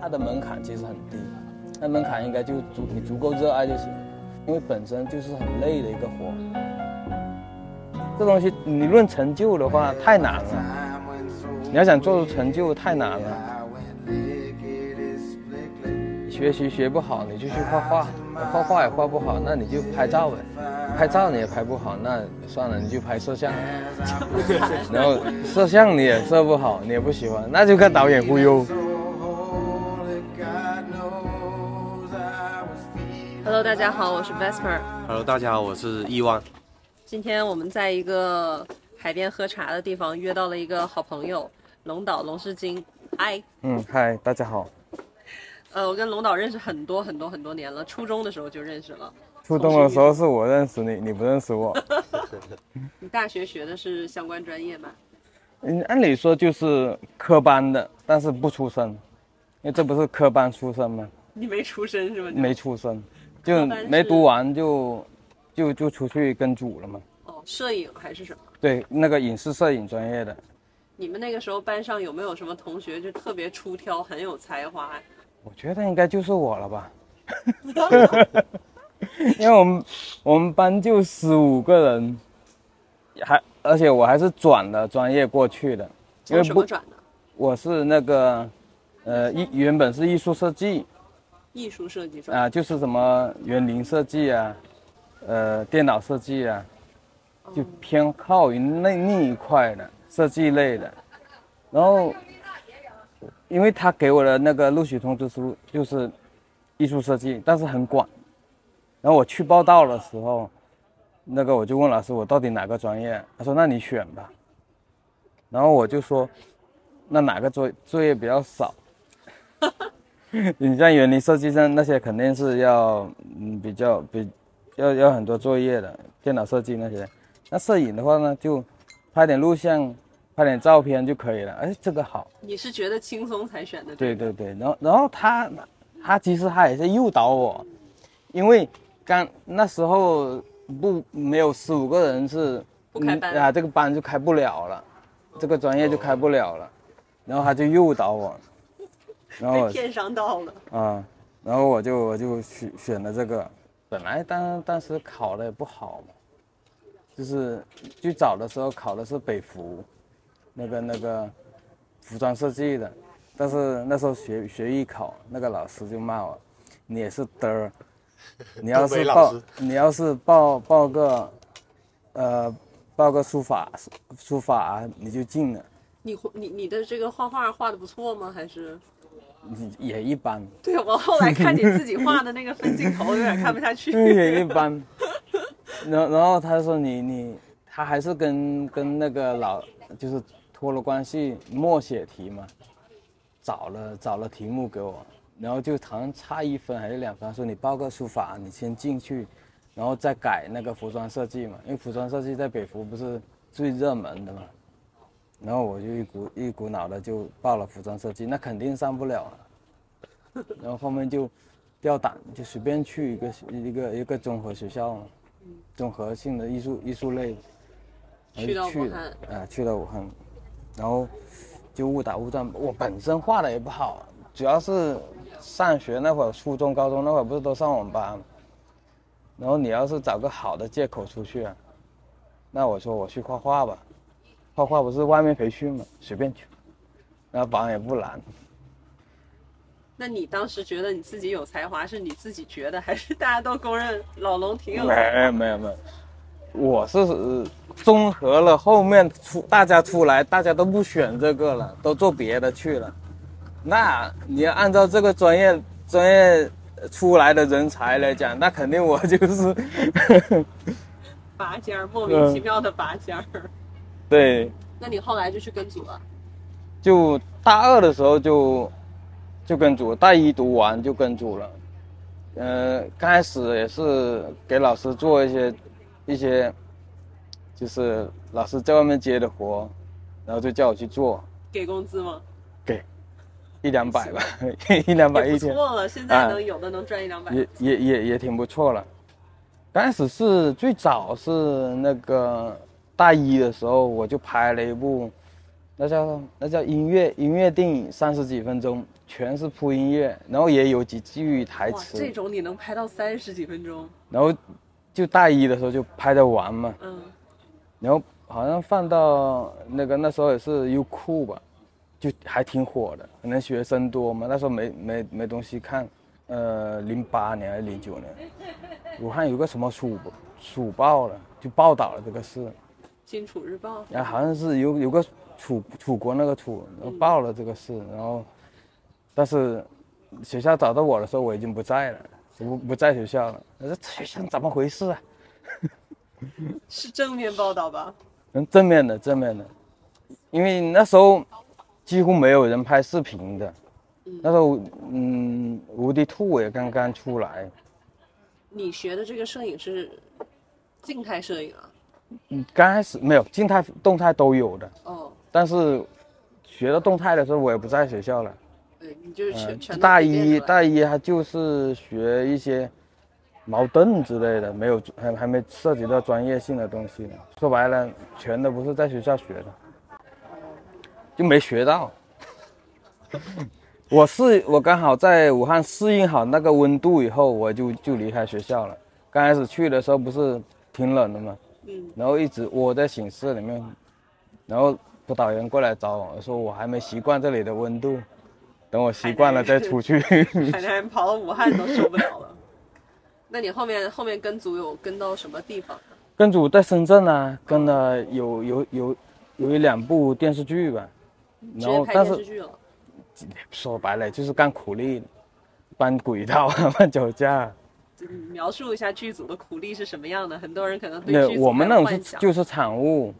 它的门槛其实很低，那门槛应该就足你足够热爱就行，因为本身就是很累的一个活。这东西你论成就的话太难了，你要想做出成就太难了。学习学不好，你就去画画；画画也画不好，那你就拍照呗。拍照你也拍不好，那算了，你就拍摄像。然后摄像你也摄不好，你也不喜欢，那就看导演忽悠。大家好，我是 Vesper。Hello，大家好，我是亿万。今天我们在一个海边喝茶的地方约到了一个好朋友龙岛龙世金。嗨，嗯，嗨，大家好。呃，我跟龙岛认识很多很多很多年了，初中的时候就认识了。初中的时候是我认识你，你不认识我。你大学学的是相关专业吗？嗯，按理说就是科班的，但是不出身，因为这不是科班出身吗？你没出身是吗？没出身，就没读完就就就出去跟组了嘛。哦，摄影还是什么？对，那个影视摄影专业的。你们那个时候班上有没有什么同学就特别出挑，很有才华？我觉得应该就是我了吧，因为我们我们班就十五个人，还而且我还是转了专业过去的，因为什么转的？我是那个，呃，艺原本是艺术设计，艺术设计专啊，就是什么园林设计啊，呃，电脑设计啊，就偏靠于那那一块的设计类的，然后。因为他给我的那个录取通知书就是艺术设计，但是很广。然后我去报道的时候，那个我就问老师我到底哪个专业？他说那你选吧。然后我就说那哪个作作业比较少？你像园林设计上那些肯定是要嗯比较比要要很多作业的，电脑设计那些。那摄影的话呢，就拍点录像。拍点照片就可以了。哎，这个好。你是觉得轻松才选的？对对对。然后然后他他其实他也是诱导我，因为刚那时候不没有十五个人是不开班啊，这个班就开不了了，这个专业就开不了了。然后他就诱导我，然后被骗上道了啊。然后我就我就选选了这个，本来当当时考的也不好嘛，就是最早的时候考的是北服。那个那个服装设计的，但是那时候学学艺考，那个老师就骂我，你也是嘚儿，你要是报你要是报报个，呃，报个书法书法你就进了。你你你的这个画画画的不错吗？还是？也一般。对我后来看你自己画的那个分镜头，有点看不下去。也一般。然然后他说你你他还是跟跟那个老就是。脱了关系，默写题嘛，找了找了题目给我，然后就好像差一分还是两分，说你报个书法，你先进去，然后再改那个服装设计嘛，因为服装设计在北服不是最热门的嘛，然后我就一股一股脑的就报了服装设计，那肯定上不了，然后后面就掉胆，就随便去一个一个一个综合学校，综合性的艺术艺术类，去到武汉，啊，去了武汉。然后就误打误撞，我本身画的也不好，主要是上学那会儿，初中、高中那会儿不是都上网吧，然后你要是找个好的借口出去，那我说我去画画吧，画画不是外面培训嘛，随便去，那榜也不难。那你当时觉得你自己有才华，是你自己觉得，还是大家都公认老龙挺有？没有没有没有。我是综合了后面出大家出来，大家都不选这个了，都做别的去了。那你要按照这个专业专业出来的人才来讲，那肯定我就是拔尖儿，莫名其妙的拔尖儿。对。那你后来就去跟组了？就大二的时候就就跟组，大一读完就跟组了。呃，刚开始也是给老师做一些。一些就是老师在外面接的活，然后就叫我去做。给工资吗？给，一两百吧，一两百一天。不错了，现在能有的能赚一两百。也也也也挺不错了。刚开始是最早是那个大一的时候，我就拍了一部那叫那叫音乐音乐电影，三十几分钟，全是铺音乐，然后也有几句台，词，这种你能拍到三十几分钟？然后就大一的时候就拍着玩嘛，嗯，然后好像放到那个那时候也是优酷吧，就还挺火的，可能学生多嘛，那时候没没没东西看，呃，零八年还是零九年，武汉有个什么蜀蜀报了，就报道了这个事，荆楚日报。然后好像是有有个楚楚国那个楚，报了这个事，然后但是学校找到我的时候我已经不在了，不不在学校了，我说学校怎么回事啊？是正面报道吧？嗯，正面的正面的，因为那时候几乎没有人拍视频的，那时候嗯，无敌兔也刚刚出来，你学的这个摄影是静态摄影啊？嗯，刚开始没有静态、动态都有的，哦，但是学到动态的时候我也不在学校了，对，你就是全、嗯全，大一大一还就是学一些矛盾之类的，没有还还没涉及到专业性的东西呢。说白了，全都不是在学校学的，就没学到。我是我刚好在武汉适应好那个温度以后，我就就离开学校了。刚开始去的时候不是挺冷的嘛，嗯，然后一直窝在寝室里面，然后辅导员过来找我说我还没习惯这里的温度，等我习惯了再出去。海南人跑到武汉都受不了了。那你后面后面跟组有跟到什么地方？跟组在深圳啊，跟了有有有有一两部电视剧吧，然后但是。说白了就是干苦力，搬轨道啊，搬脚架。嗯描述一下剧组的苦力是什么样的？很多人可能对那剧组我们那种是就是产物，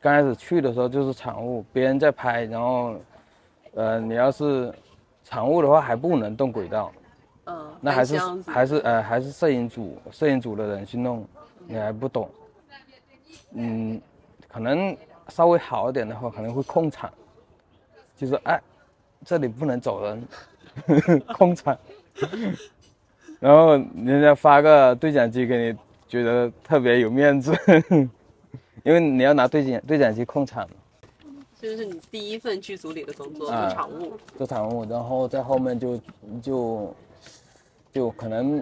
刚开始去的时候就是产物，别人在拍，然后，呃，你要是产物的话还不能动轨道，嗯，那还是还是呃还是摄影组摄影组的人去弄，你还不懂，嗯，可能稍微好一点的话可能会控场，就是哎，这里不能走人，控场，然后人家发个对讲机给你，觉得特别有面子，因为你要拿对讲对讲机控场。这就是你第一份剧组里的工作，啊做场务。做场务，然后在后面就就就可能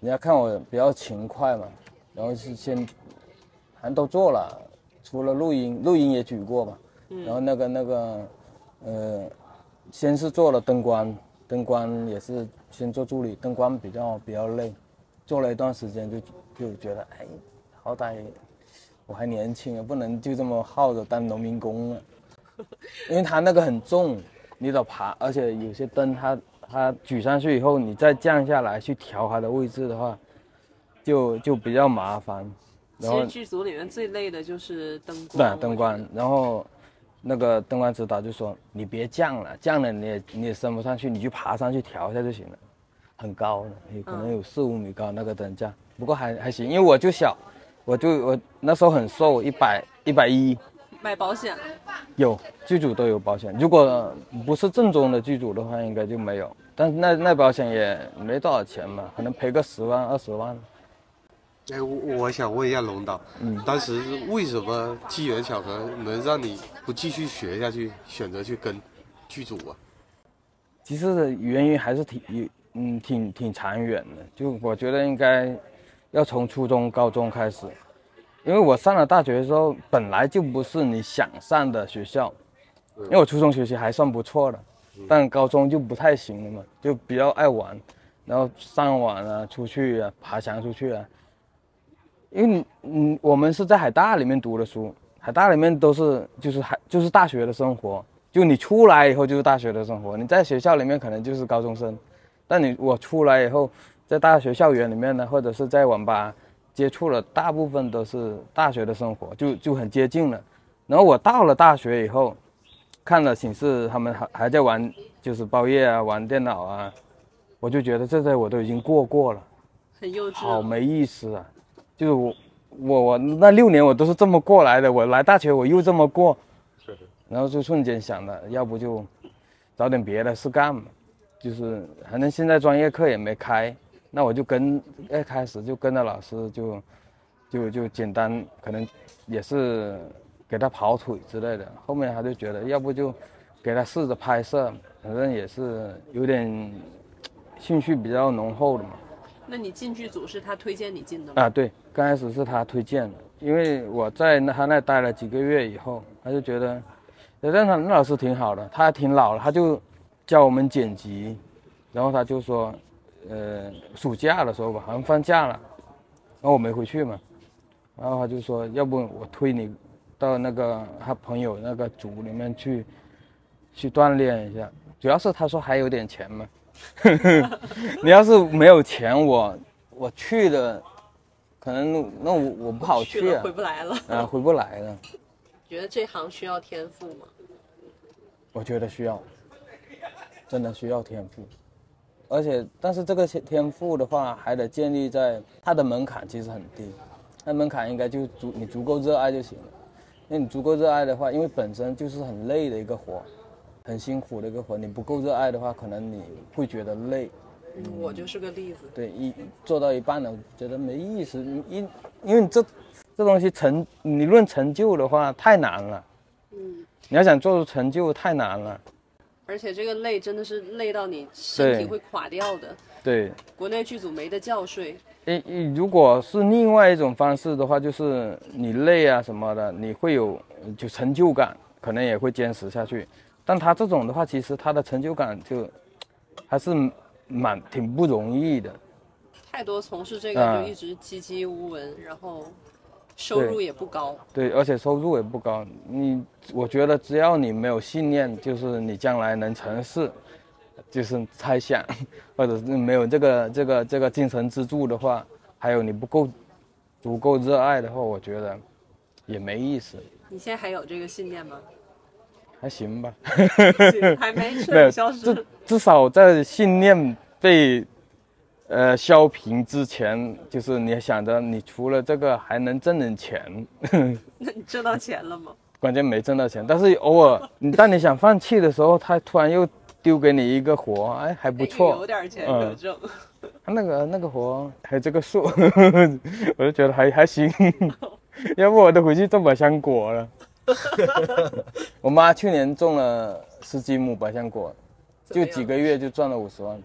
人家看我比较勤快嘛，然后是先好像都做了，除了录音，录音也举过嘛，然后那个那个呃，先是做了灯光，灯光也是先做助理，灯光比较比较累，做了一段时间就就觉得哎，好歹我还年轻啊，不能就这么耗着当农民工了。因为他那个很重，你得爬，而且有些灯它它举上去以后，你再降下来去调它的位置的话，就就比较麻烦。然后其实剧组里面最累的就是灯光。对灯光，然后那个灯光指导就说你别降了，降了你也你也升不上去，你就爬上去调一下就行了，很高的，有可能有四五米高那个灯架，不过还还行，因为我就小，我就我那时候很瘦，一百一百一。买保险，有剧组都有保险，如果不是正宗的剧组的话，应该就没有。但是那那保险也没多少钱嘛，可能赔个十万二十万。哎，我我想问一下龙导，嗯当时是为什么机缘巧合能让你不继续学下去，选择去跟剧组啊？其实原因还是挺有嗯挺挺长远的，就我觉得应该要从初中、高中开始，因为我上了大学的时候本来就不是你想上的学校，因为我初中学习还算不错的，但高中就不太行了嘛，就比较爱玩，然后上网啊、出去啊、爬墙出去啊。因为你嗯，我们是在海大里面读的书，海大里面都是就是海就是大学的生活，就你出来以后就是大学的生活，你在学校里面可能就是高中生，但你我出来以后，在大学校园里面呢，或者是在网吧接触了，大部分都是大学的生活，就就很接近了。然后我到了大学以后，看了寝室他们还还在玩，就是包夜啊，玩电脑啊，我就觉得这些我都已经过过了。很幼稚。好没意思啊！就是我我我那六年我都是这么过来的，我来大学我又这么过，然后就瞬间想的，要不就找点别的事干嘛，就是反正现在专业课也没开，那我就跟一开始就跟着老师就就就简单，可能也是给他跑腿之类的。后面他就觉得，要不就给他试着拍摄，反正也是有点兴趣比较浓厚的嘛。那你进剧组是他推荐你进的吗？啊，对，刚开始是他推荐的，因为我在他那待了几个月以后，他就觉得，但他那老师挺好的，他挺老了，他就教我们剪辑，然后他就说，呃，暑假的时候吧，好像放假了，然后我没回去嘛，然后他就说，要不我推你到那个他朋友那个组里面去，去锻炼一下，主要是他说还有点钱嘛。你要是没有钱，我我去了，可能那我我不好去啊回，不来了。啊，回不来了。觉得这行需要天赋吗？我觉得需要，真的需要天赋，而且但是这个天天赋的话，还得建立在它的门槛其实很低，那门槛应该就足你足够热爱就行了。那你足够热爱的话，因为本身就是很累的一个活，很辛苦的一个活，你不够热爱的话，可能你会觉得累。嗯，我就是个例子。对，一做到一半了，觉得没意思。你因因为这这东西成，你论成就的话太难了。嗯，你要想做出成就太难了。而且这个累真的是累到你身体会垮掉的。对，国内剧组没得觉睡，诶，诶如果是另外一种方式的话，就是你累啊什么的，你会有就成就感，可能也会坚持下去。但他这种的话，其实他的成就感就还是蛮挺不容易的。太多从事这个啊就一直籍籍无闻，然后收入也不高。对，而且收入也不高。你，我觉得只要你没有信念，就是你将来能成事，就是猜想，或者是没有这个这个这个精神支柱的话，还有你不够足够热爱的话，我觉得也没意思，你现在还有这个信念吗？还行吧。还没彻底消至失。至少在信念被呃消平之前，就是你想着你除了这个还能挣点钱。那你挣到钱了吗？关键没挣到钱，但是偶尔 你当你想放弃的时候，他突然又丢给你一个活，哎，还不哎错。有点钱可嗯挣。他那个那个活还有这个数，我就觉得还还行。要不我都回去种百香果了。我妈去年种了十几亩百香果，就几个月就赚了五十万。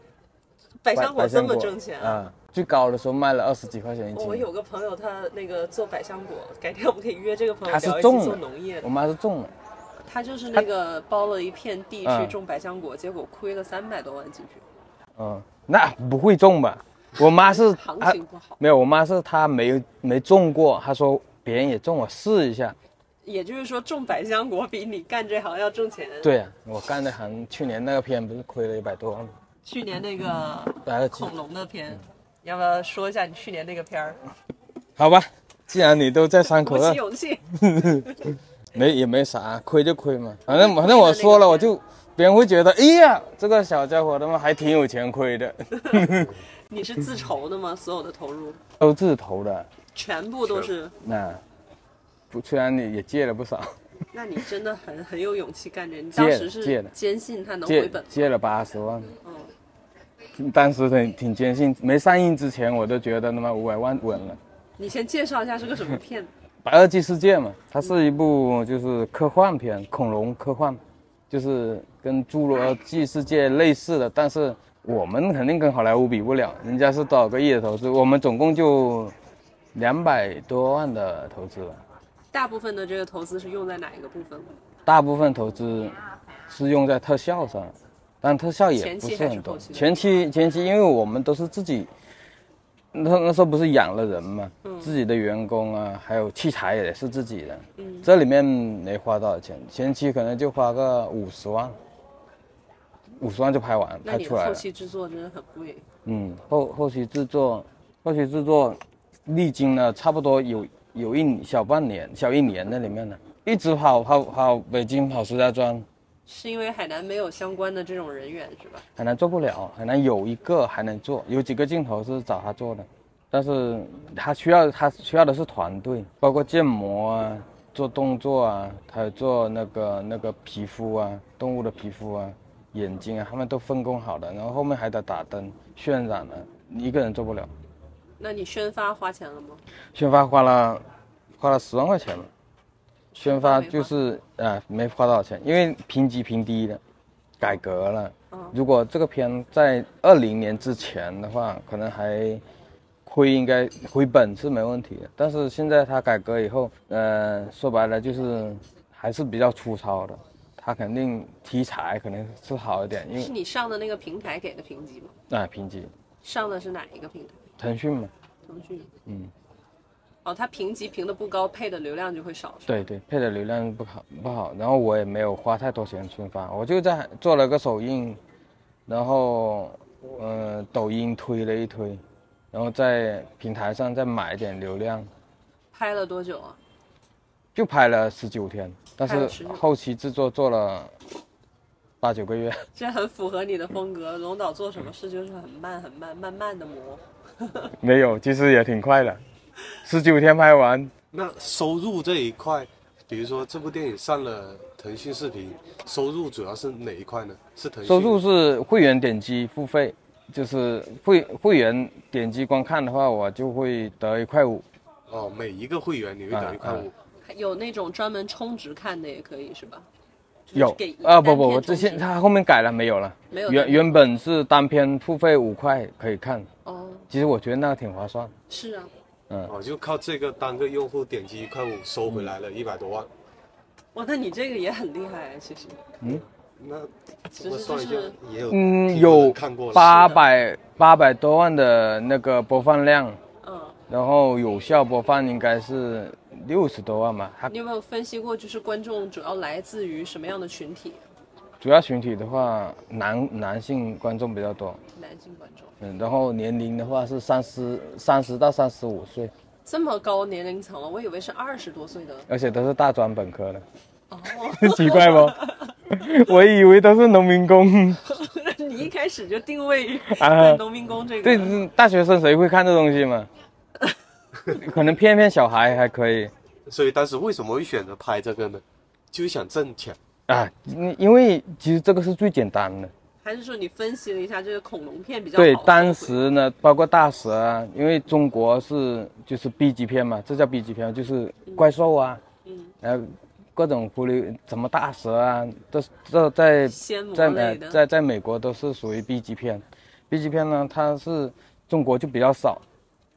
百香果这么挣钱啊！啊！最高的时候卖了二十几块钱一斤。我有个朋友，他那个做百香果，改天我们可以约这个朋友他是种农业的我。妈是种的，他就是那个包了一片地去嗯种百香果，结果亏了三百多万进去，嗯，那不会种吧？我妈是行情不好。没有，我妈是她没没种过，她说别人也种，我试一下。也就是说，种百香果比你干这行要挣钱。，对啊，我干这行，去年那个片不是亏了一百多万吗？去年那个恐龙的片，要不要说一下你去年那个片儿？好吧，既然你都在山口了鼓起，勇气。没也没啥，亏就亏嘛。反正反正我说了，我就别人会觉得，哎呀，这个小家伙他妈还挺有钱亏的，你是自筹的吗？所有的投入都自投的。全部都是？那不，虽然你也借了不少，那你真的很很有勇气干这。你借当时是借的坚信他能回本吗？借了八十万。嗯，当时挺挺坚信，没上映之前我都觉得他妈五百万稳了。你先介绍一下是个什么片？《白垩纪世界》嘛，它是一部就是科幻片，恐龙科幻，就是跟《侏罗纪世界》类似的，但是我们肯定跟好莱坞比不了，人家是多少个亿的投资，我们总共就两百多万的投资吧，大部分的这个投资是用在哪一个部分？大部分投资是用在特效上，但特效也不是很多前期前期，因为我们都是自己，那那时候不是养了人嘛，嗯自己的员工啊，还有器材也是自己的，嗯这里面没花多少钱，前期可能就花个五十万，五十万就拍完拍出来了。后期制作真的很贵。嗯，后后期制作，后期制作历经了差不多有有一小半年，小一年在里面呢，一直跑跑跑北京，跑石家庄，是因为海南没有相关的这种人员是吧？海南做不了，海南有一个还能做，有几个镜头是找他做的，但是他需要他需要的是团队，包括建模啊、做动作啊，还有做那个那个皮肤啊、动物的皮肤啊、眼睛啊，他们都分工好的，然后后面还得打灯、渲染啊，你一个人做不了。那你宣发花钱了吗？宣发花了花了十万块钱吧，宣宣发就是啊、没花多少钱，因为评级评低的，改革了。嗯如果这个片在二零年之前的话，可能还亏，应该回本是没问题的。但是现在它改革以后，呃，说白了就是还是比较粗糙的。它肯定题材可能是好一点，因为是你上的那个平台给的评级吗？啊评级，上的是哪一个平台？腾讯嘛，腾讯。嗯，哦，它评级评的不高，配的流量就会少，对对，配的流量不好不好，然后我也没有花太多钱宣发，我就在做了个首映，然后呃抖音推了一推，然后在平台上再买一点流量，拍了多久啊？就拍了十九天，但是后期制作做了八九个月，这很符合你的风格。龙导做什么事就是很慢很慢，慢慢的磨。没有，其实也挺快的，十九天拍完，那收入这一块，比如说这部电影上了腾讯视频，收入主要是哪一块呢？是腾讯收入是会员点击付费，就是会会员点击观看的话，我就会得一块五。哦，每一个会员你会得一块五。有那种专门充值看的也可以是吧？有给啊，不不我，之前他后面改了没有了？没有原原本是单片付费五块可以看，哦，其实我觉得那个挺划算。是啊，嗯哦，就靠这个单个用户点击一块五收回来了一百多万。哇，那你这个也很厉害啊，其实。那只这么算一下是就是，也有嗯，有看过了。八百八百多万的那个播放量，嗯，然后有效播放应该是六十多万吧。它你有没有分析过，就是观众主要来自于什么样的群体？主要群体的话，男男性观众比较多，男性观众。嗯，然后年龄的话是三十三十到三十五岁，这么高年龄层了，我以为是二十多岁的。而且都是大专本科的，哦，奇怪不？我以为都是农民工。你一开始就定位啊在农民工这个。对，嗯大学生谁会看这东西嘛？可能骗骗小孩还可以所以当时为什么会选择拍这个呢？就是想挣钱。啊，因因为其实这个是最简单的。还是说你分析了一下这个恐龙片比较好，对当时呢，包括大蛇啊，因为中国是就是 B 级片嘛，这叫 B 级片，就是怪兽啊，嗯，呃，各种狐狸，什么大蛇啊，都是这在在呃，在在美国都是属于 B 级片，B 级片呢，它是中国就比较少，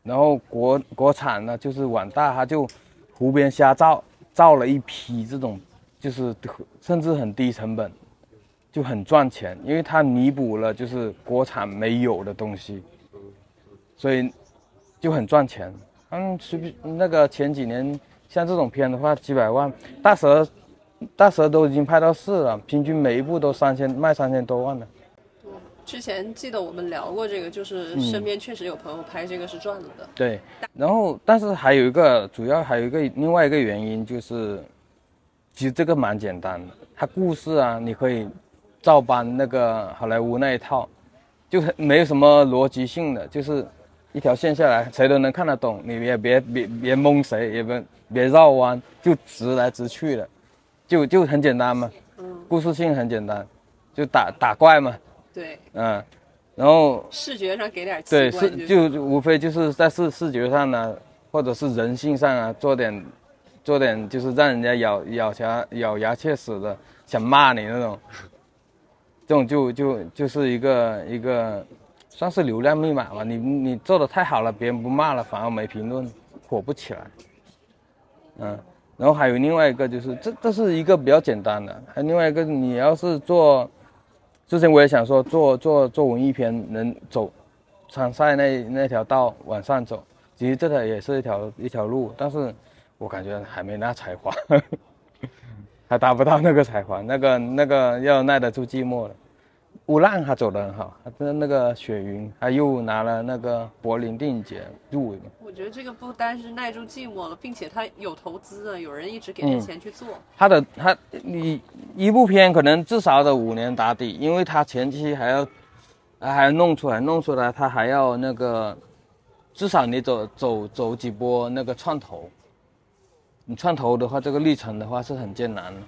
然后国国产呢就是网大，它就湖边瞎造，造了一批这种，就是甚至很低成本，就很赚钱，因为它弥补了就是国产没有的东西，所以就很赚钱。嗯，随便那个前几年像这种片的话，几百万，大蛇大蛇都已经拍到四了，平均每一部都三千，卖三千多万了。之前记得我们聊过这个，就是嗯身边确实有朋友拍这个是赚了的。对，然后但是还有一个主要还有一个另外一个原因就是，其实这个蛮简单的，它故事啊，你可以照搬那个好莱坞那一套，就很没有什么逻辑性的，就是一条线下来，谁都能看得懂，你也别别别蒙谁，也别别绕弯，就直来直去的，就就很简单嘛，嗯，故事性很简单，就打打怪嘛，对，嗯，然后视觉上给点对，视就无非就是在视视觉上呢，或者是人性上啊，做点做点就是让人家咬咬牙咬牙切齿的想骂你那种，这种就就就是一个一个算是流量密码吧。你你做的太好了，别人不骂了，反而没评论，火不起来。嗯，然后还有另外一个就是这这是一个比较简单的，还有另外一个你要是做。之前我也想说做做做文艺片能走参赛那那条道往上走，其实这条也是一条一条路，但是我感觉还没那才华，还达不到那个才华，那个那个要耐得住寂寞的。乌浪他走得很好，他跟那个雪云，他又拿了那个柏林电影节入围嘛。我觉得这个不单是耐住寂寞了，并且他有投资啊，有人一直给点嗯钱去做。他的他你一部片可能至少得五年打底，因为他前期还要还要弄出来，弄出来他还要那个，至少你走走走几波那个创投，你创投的话，这个历程的话是很艰难的，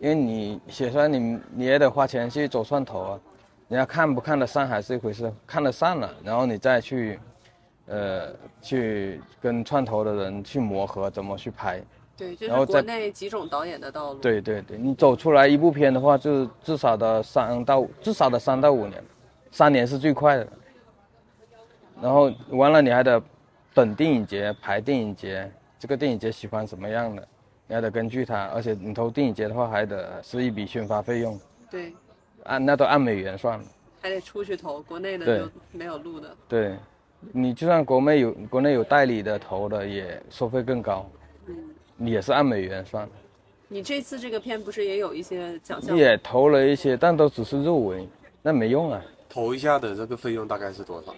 因为你写出来你你也得花钱去走创投啊，人家看不看得上还是一回事，看得上了，然后你再去，呃，去跟创投的人去磨合怎么去拍。对，就是国内几种导演的道路。，对对对，你走出来一部片的话，就是至少的三到至少的三到五年，三年是最快的。然后完了，你还得等电影节排电影节，这个电影节喜欢什么样的，你还得根据它，而且你投电影节的话，还得是一笔宣发费用，对，按那都按美元算的。还得出去投，国内的对就没有录的。对，你就算国内有国内有代理的投的，也收费更高，你也是按美元算的。你这次这个片不是也有一些奖项？也投了一些，但都只是入围，那没用啊。投一下的这个费用大概是多少？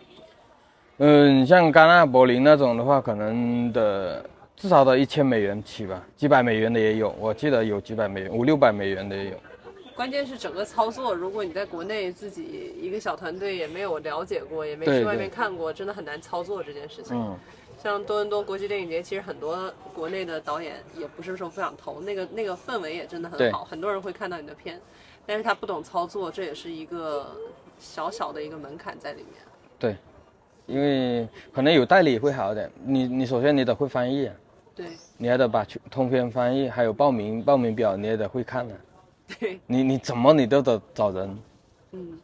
嗯，像戛纳、柏林那种的话，可能的至少得一千美元起吧，几百美元的也有，我记得有几百美元，五六百美元的也有。关键是整个操作，如果你在国内自己一个小团队也没有了解过，也没去外面看过，真的很难操作这件事情。嗯，像多伦多国际电影节，其实很多国内的导演也不是说不想投，那个那个氛围也真的很好，很多人会看到你的片，但是他不懂操作，这也是一个小小的一个门槛在里面。对，因为可能有代理会好一点。你你首先你得会翻译啊，对。你还得把全通篇翻译，还有报名报名表你也得会看呢、对，你你怎么你都得找人，嗯，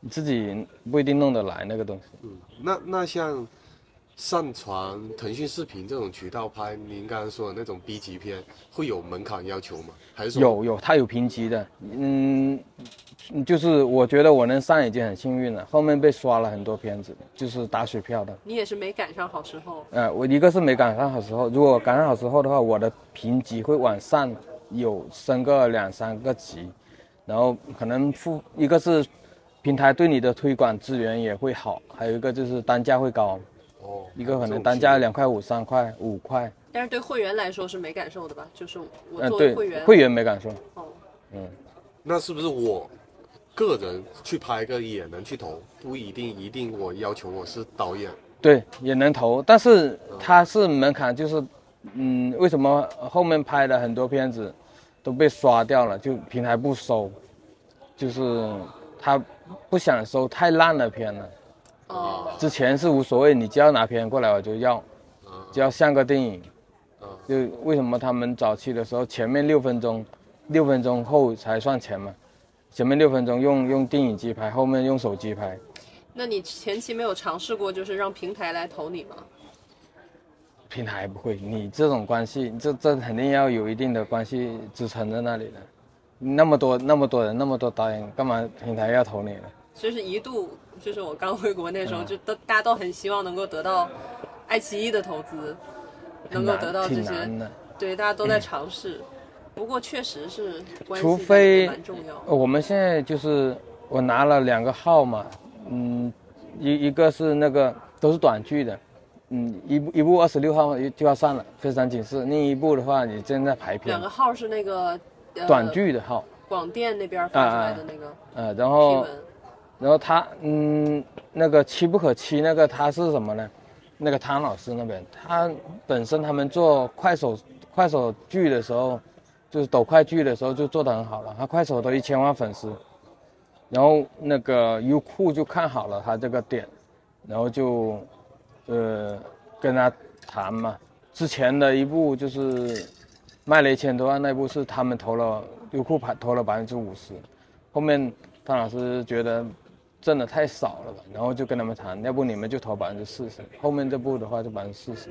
你自己不一定弄得来那个东西。嗯，那那像上传腾讯视频这种渠道拍您刚刚说的那种 B 级片，会有门槛要求吗？还是说有有，它有评级的，嗯，就是我觉得我能上已经很幸运了，后面被刷了很多片子，就是打水漂的。你也是没赶上好时候。呃，我一个是没赶上好时候，如果赶上好时候的话，我的评级会往上有升个两三个级，然后可能付一个是平台对你的推广资源也会好，还有一个就是单价会高，哦，一个可能单价两块五、三块、五块，但是对会员来说是没感受的吧？就是我嗯、作为对，会员，会员没感受，哦，嗯，那是不是我个人去拍个也能去投？不一定一定我要求我是导演，对，也能投，但是它是门槛，就是，嗯，为什么后面拍的很多片子都被刷掉了？就平台不收，就是他不想收太烂的片了。哦，之前是无所谓，你只要拿片过来我就要，只要像个电影。就为什么他们早期的时候前面六分钟，六分钟后才算钱嘛？前面六分钟用用电影机拍，后面用手机拍。那你前期没有尝试过，就是让平台来投你吗？平台不会，你这种关系，这这肯定要有一定的关系支撑在那里的。那么多那么多人，那么多导演，干嘛平台要投你呢？就是一度，就是我刚回国那时候，嗯就都大家都很希望能够得到爱奇艺的投资，能够得到这些，对，大家都在尝试。不过确实是除非蛮重要。呃我们现在就是我拿了两个号嘛，嗯，一一个是那个都是短剧的，嗯，一部一部二十六号就要上了《非常警示》，另一部的话你正在排片两，个号是那个、呃、短剧的号，广电那边发出来的那个呃，然后，然后他嗯，那个妻不可欺那个他是什么呢？那个汤老师那边，他本身他们做快手快手剧的时候，就是抖快剧的时候就做得很好了，他快手都一千万粉丝，然后那个优酷就看好了他这个点，然后就呃跟他谈嘛。之前的一部就是卖了一千多万那部是他们投了优酷排投了百分之五十，后面汤老师觉得挣的太少了吧，然后就跟他们谈，要不你们就投百分之四十，后面这部的话就百分之四十。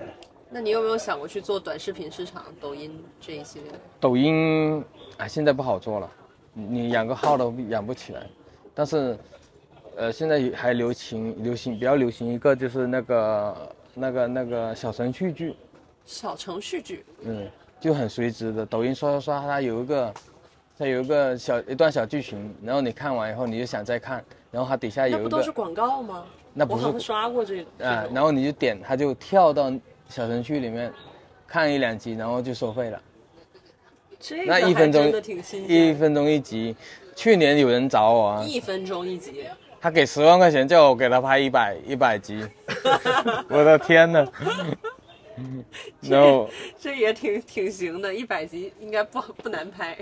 那你有没有想过去做短视频市场、抖音这一系列的？抖音啊，现在不好做了，你你养个号都养不起来。但是，呃，现在还流行流行比较流行一个就是那个那个那个小程序剧，小程序剧，嗯，就很随直的。抖音刷刷刷，它有一个它有一个小一段小剧情，然后你看完以后你就想再看，然后它底下那有一个不都是广告吗？那不是我好像刷过这个啊，然后你就点，它就跳到小程序里面看一两集，然后就收费了。这那一分钟一。分钟一集，去年有人找我啊，一分钟一集，他给十万块钱叫我给他拍一百一百集，我的天呐！然后这也挺挺行的，一百集应该不不难拍，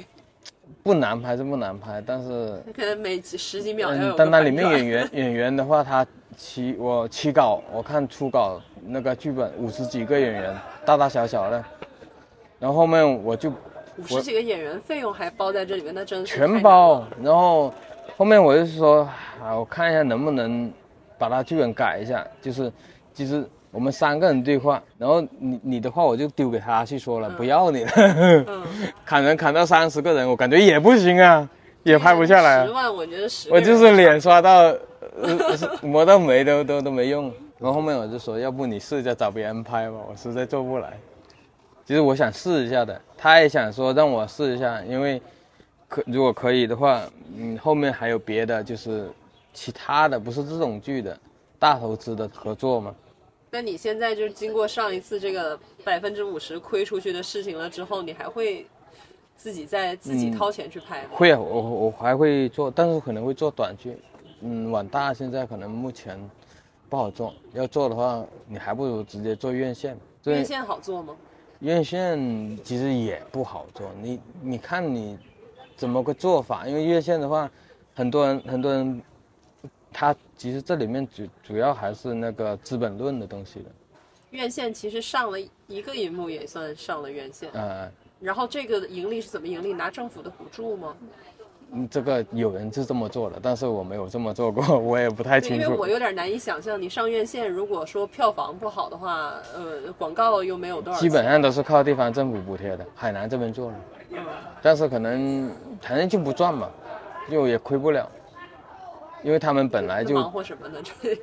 不难拍是不难拍，但是可能每集十几秒嗯但那里面演员演员的话，他起我起稿，我看初稿那个剧本五十几个演员，大大小小的，然后后面我就五十几个演员费用还包在这里面，那真全包。，然后后面我就说啊，我看一下能不能把它剧本改一下，就是就是我们三个人对话，然后你你的话我就丢给他去说了，不要你了，嗯，砍人砍到三十个人，我感觉也不行啊，也拍不下来啊。十万，我觉得十个我就是脸刷到，磨到没都都都没用。然后后面我就说，要不你试一下找别人拍吧，我实在做不来。其实我想试一下的，他也想说让我试一下，因为可如果可以的话，嗯，后面还有别的就是其他的，不是这种剧的大投资的合作嘛。那你现在就是经过上一次这个百分之五十亏出去的事情了之后，你还会自己再自己掏钱去拍吗？会啊，我我还会做，但是可能会做短剧。嗯，网大现在可能目前不好做，要做的话，你还不如直接做院线。院线好做吗？院线其实也不好做，你你看你怎么个做法？因为院线的话，很多人很多人，他其实这里面主主要还是那个《资本论》的东西的，院线其实上了一个银幕也算上了院线，呃，然后这个盈利是怎么盈利？拿政府的补助吗？嗯这个有人是这么做的，但是我没有这么做过，我也不太，清楚因为我。有点难以想象，你上院线如果说票房不好的话，呃，广告又没有多少，基本上都是靠地方政府补贴的，海南这边做了，嗯但是可能反正就不赚嘛，就也亏不了，因为他们本来就忙活什么呢？这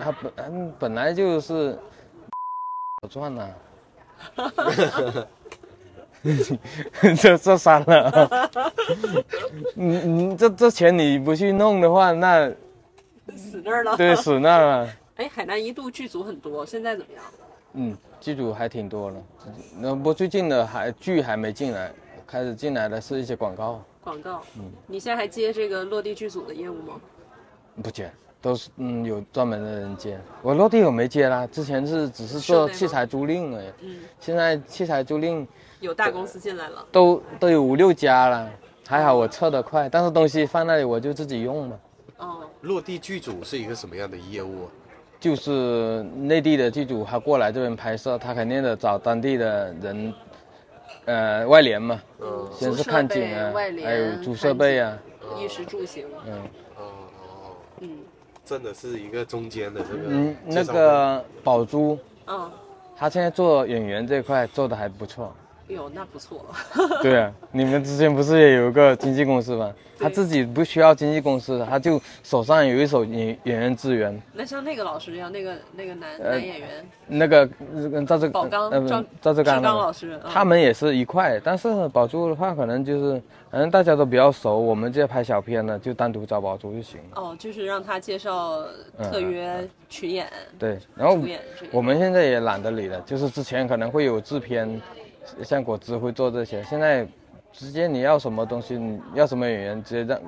他本嗯本来就是 赚呐、这这删了，你 你这这钱你不去弄的话，那死那儿了。对死那儿了。哎，海南一度剧组很多，现在怎么样？嗯，剧组还挺多的，那不最近的还剧还没进来，开始进来的是一些广告，广告。嗯，你现在还接这个落地剧组的业务吗？不接，都是嗯有专门的人接。我落地我没接啦，之前是只是做器材租赁而已，嗯，现在器材租赁有大公司进来了。都都有五六家了，还好我撤得快，但是东西放那里我就自己用嘛。哦，落地剧组是一个什么样的业务啊？就是内地的剧组他过来这边拍摄，他肯定得找当地的人，呃，外联嘛，嗯先是看景啊还有租设备啊，衣食住行。嗯哦哦，嗯真的是一个中间的这个嗯，那个宝珠，嗯，他现在做演员这块做的还不错。哎呦，那不错。对啊，你们之前不是也有一个经纪公司吗？他自己不需要经纪公司，他就手上有一手演演员资源，那像那个老师一样，那个那个男呃男演员那个呃赵志宝刚呃赵赵志刚老师嗯他们也是一块，但是宝珠的话，可能就是反正大家都比较熟，我们这拍小片的就单独找宝珠就行了。哦，就是让他介绍特约群演。对，然后我们现在也懒得理了，就是之前可能会有制片，像果汁会做这些，现在直接你要什么东西，你要什么演员，直接让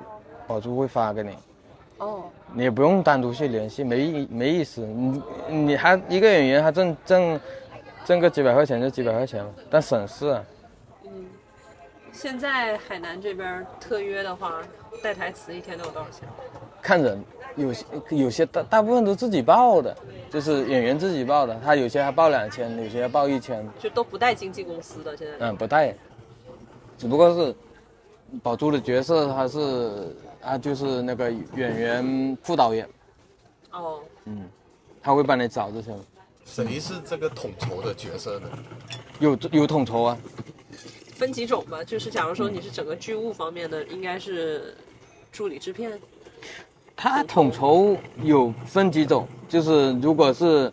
宝珠会发给你。哦，你也不用单独去联系，没意没意思。你你还一个演员，他挣挣挣个几百块钱就几百块钱了，但省事啊。现在海南这边特约的话，带台词一天都有多少钱？看人，有些有些大大部分都自己报的，就是演员自己报的，他有些还报两千，有些还报一千，就都不带经纪公司的，现在。嗯，不带，只不过是宝珠的角色，他是他就是那个演员副导演，哦，嗯，他会帮你找这些，谁是这个统筹的角色呢？有有统筹啊，分几种吧，就是假如说你是整个剧务方面的，应该是助理制片。它统筹有分几种，就是如果是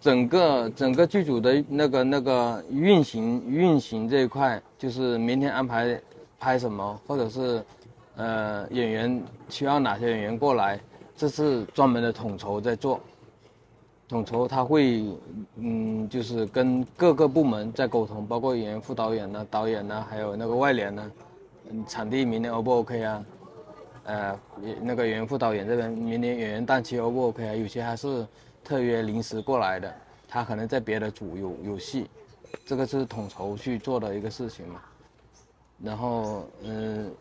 整个整个剧组的那个那个运行运行这一块，就是明天安排拍什么，或者是呃演员需要哪些演员过来，这是专门的统筹在做。统筹他会嗯，就是跟各个部门在沟通，包括演员副导演呢、导演呢，还有那个外联呢，嗯，场地明天 O 不 OK 啊？呃，那个演员副导演这边明年演员档期 O 不 OK 啊？有些还是特约临时过来的，他可能在别的组有有戏，这个是统筹去做的一个事情嘛。然后，嗯、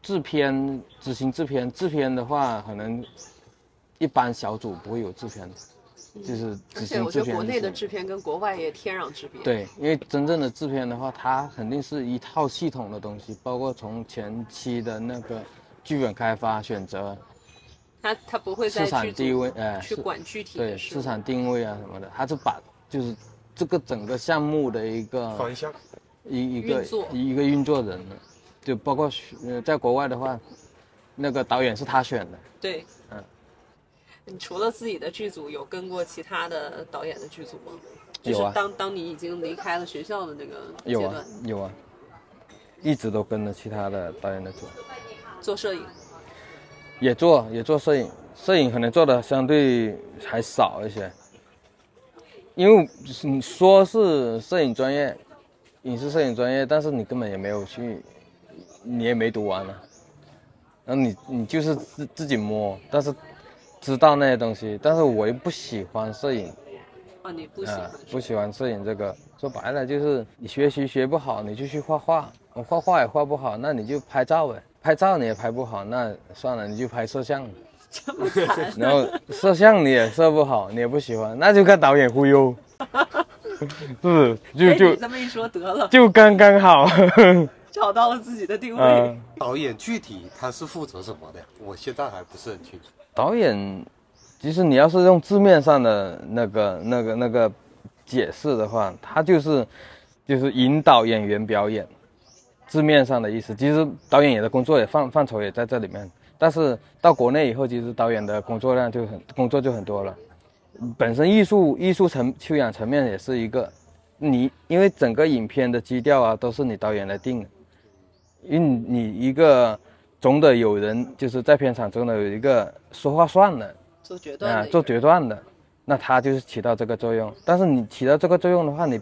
制片执行制片，制片的话可能一般小组不会有制片的，就是而执行制且我觉得国内的制片跟国外也天壤之别。，对，因为真正的制片的话，它肯定是一套系统的东西，包括从前期的那个剧本开发、选择、他他不会在市场剧组地位，哎，去管具体对。市场定位啊什么的，他是把就是这个整个项目的一个方向。一一个运作一个运作人，就包括呃在国外的话，那个导演是他选的，对，嗯。你除了自己的剧组，有跟过其他的导演的剧组吗？就是当当你已经离开了学校的那个阶段，有啊，一直都跟着其他的导演的做，做摄影，也做也做摄影，摄影可能做的相对还少一些，因为你说是摄影专业，影视摄影专业，但是你根本也没有去，你也没读完呢、然后你你就是自自己摸，但是知道那些东西，但是我又不喜欢摄影，啊，你不喜啊欢，不喜欢摄影这个，说白了就是你学习学不好，你就去画画，我画画也画不好，那你就拍照呗，拍照你也拍不好，那算了，你就拍摄像？然后摄像你也摄不好，你也不喜欢，那就看导演忽悠，是 不是？就哎，就这么一说得了，就刚刚好，找到了自己的定位。嗯，导演具体他是负责什么的？我现在还不是很清楚。导演，其实你要是用字面上的那个、那个、那个解释的话，他就是就是引导演员表演，字面上的意思。其实导演也的工作也范范畴也在这里面，但是到国内以后，其实导演的工作量就很工作就很多了。本身艺术艺术层修养层面也是一个，你因为整个影片的基调啊都是你导演来定的，因为你一个总得有人就是在片场中的有一个说话算的做决断啊，做决断的，那他就是起到这个作用。但是你起到这个作用的话，你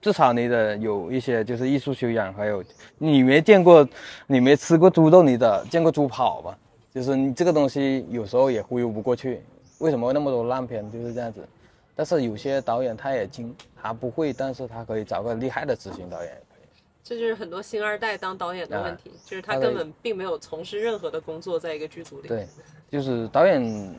至少你得有一些就是艺术修养，还有你没见过，你没吃过猪肉，你得见过猪跑吧？就是你这个东西有时候也忽悠不过去。为什么那么多烂片？就是这样子。但是有些导演他也精，他不会，但是他可以找个厉害的执行导演。这就是很多星二代当导演的问题，就是他根本并没有从事任何的工作，在一个剧组里。对，就是导演